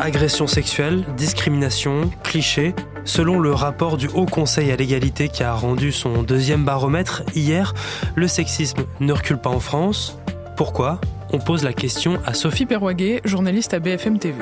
Agression sexuelle, discrimination, clichés. Selon le rapport du Haut Conseil à l'égalité qui a rendu son deuxième baromètre hier, le sexisme ne recule pas en France. Pourquoi? On pose la question à Sophie Perroguet, journaliste à BFM TV.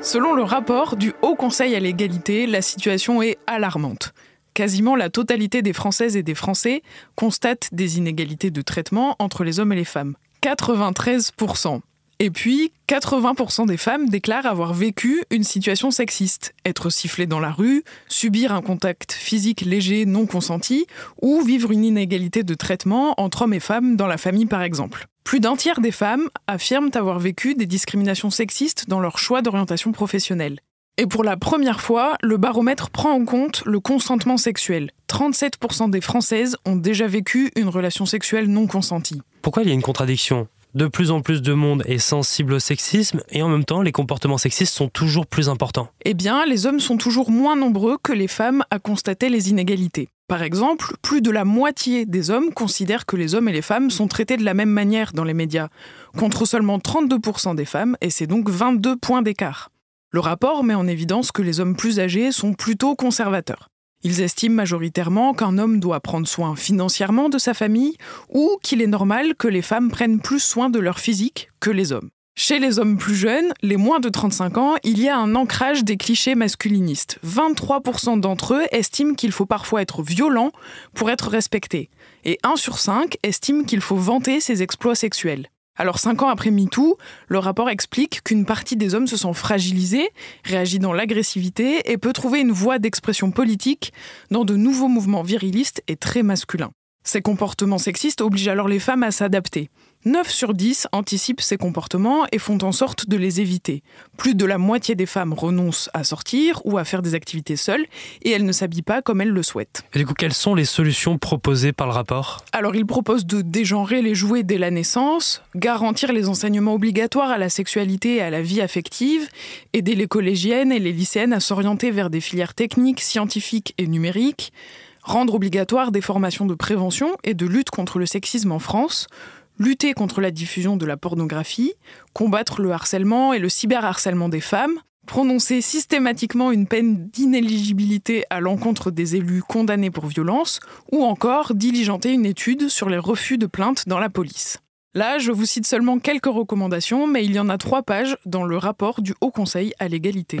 Selon le rapport du Haut Conseil à l'égalité, la situation est alarmante. Quasiment la totalité des Françaises et des Français constatent des inégalités de traitement entre les hommes et les femmes. 93%. Et puis, 80% des femmes déclarent avoir vécu une situation sexiste, être sifflées dans la rue, subir un contact physique léger non consenti, ou vivre une inégalité de traitement entre hommes et femmes dans la famille par exemple. Plus d'un tiers des femmes affirment avoir vécu des discriminations sexistes dans leur choix d'orientation professionnelle. Et pour la première fois, le baromètre prend en compte le consentement sexuel. 37% des Françaises ont déjà vécu une relation sexuelle non consentie. Pourquoi il y a une contradiction? De plus en plus de monde est sensible au sexisme et en même temps les comportements sexistes sont toujours plus importants. Eh bien, les hommes sont toujours moins nombreux que les femmes à constater les inégalités. Par exemple, plus de la moitié des hommes considèrent que les hommes et les femmes sont traités de la même manière dans les médias, contre seulement 32% des femmes, et c'est donc 22 points d'écart. Le rapport met en évidence que les hommes plus âgés sont plutôt conservateurs. Ils estiment majoritairement qu'un homme doit prendre soin financièrement de sa famille ou qu'il est normal que les femmes prennent plus soin de leur physique que les hommes. Chez les hommes plus jeunes, les moins de 35 ans, il y a un ancrage des clichés masculinistes. 23% d'entre eux estiment qu'il faut parfois être violent pour être respecté. Et 1 sur 5 estiment qu'il faut vanter ses exploits sexuels. Alors cinq ans après MeToo, le rapport explique qu'une partie des hommes se sent fragilisés, réagit dans l'agressivité et peut trouver une voie d'expression politique dans de nouveaux mouvements virilistes et très masculins. Ces comportements sexistes obligent alors les femmes à s'adapter. 9 sur 10 anticipent ces comportements et font en sorte de les éviter. Plus de la moitié des femmes renoncent à sortir ou à faire des activités seules et elles ne s'habillent pas comme elles le souhaitent. Et du coup, quelles sont les solutions proposées par le rapport? Alors, il propose de dégenrer les jouets dès la naissance, garantir les enseignements obligatoires à la sexualité et à la vie affective, aider les collégiennes et les lycéennes à s'orienter vers des filières techniques, scientifiques et numériques, rendre obligatoire des formations de prévention et de lutte contre le sexisme en France, lutter contre la diffusion de la pornographie, combattre le harcèlement et le cyberharcèlement des femmes, prononcer systématiquement une peine d'inéligibilité à l'encontre des élus condamnés pour violence, ou encore diligenter une étude sur les refus de plainte dans la police. Là, je vous cite seulement quelques recommandations, mais il y en a trois pages dans le rapport du Haut Conseil à l'égalité.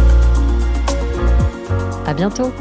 À bientôt!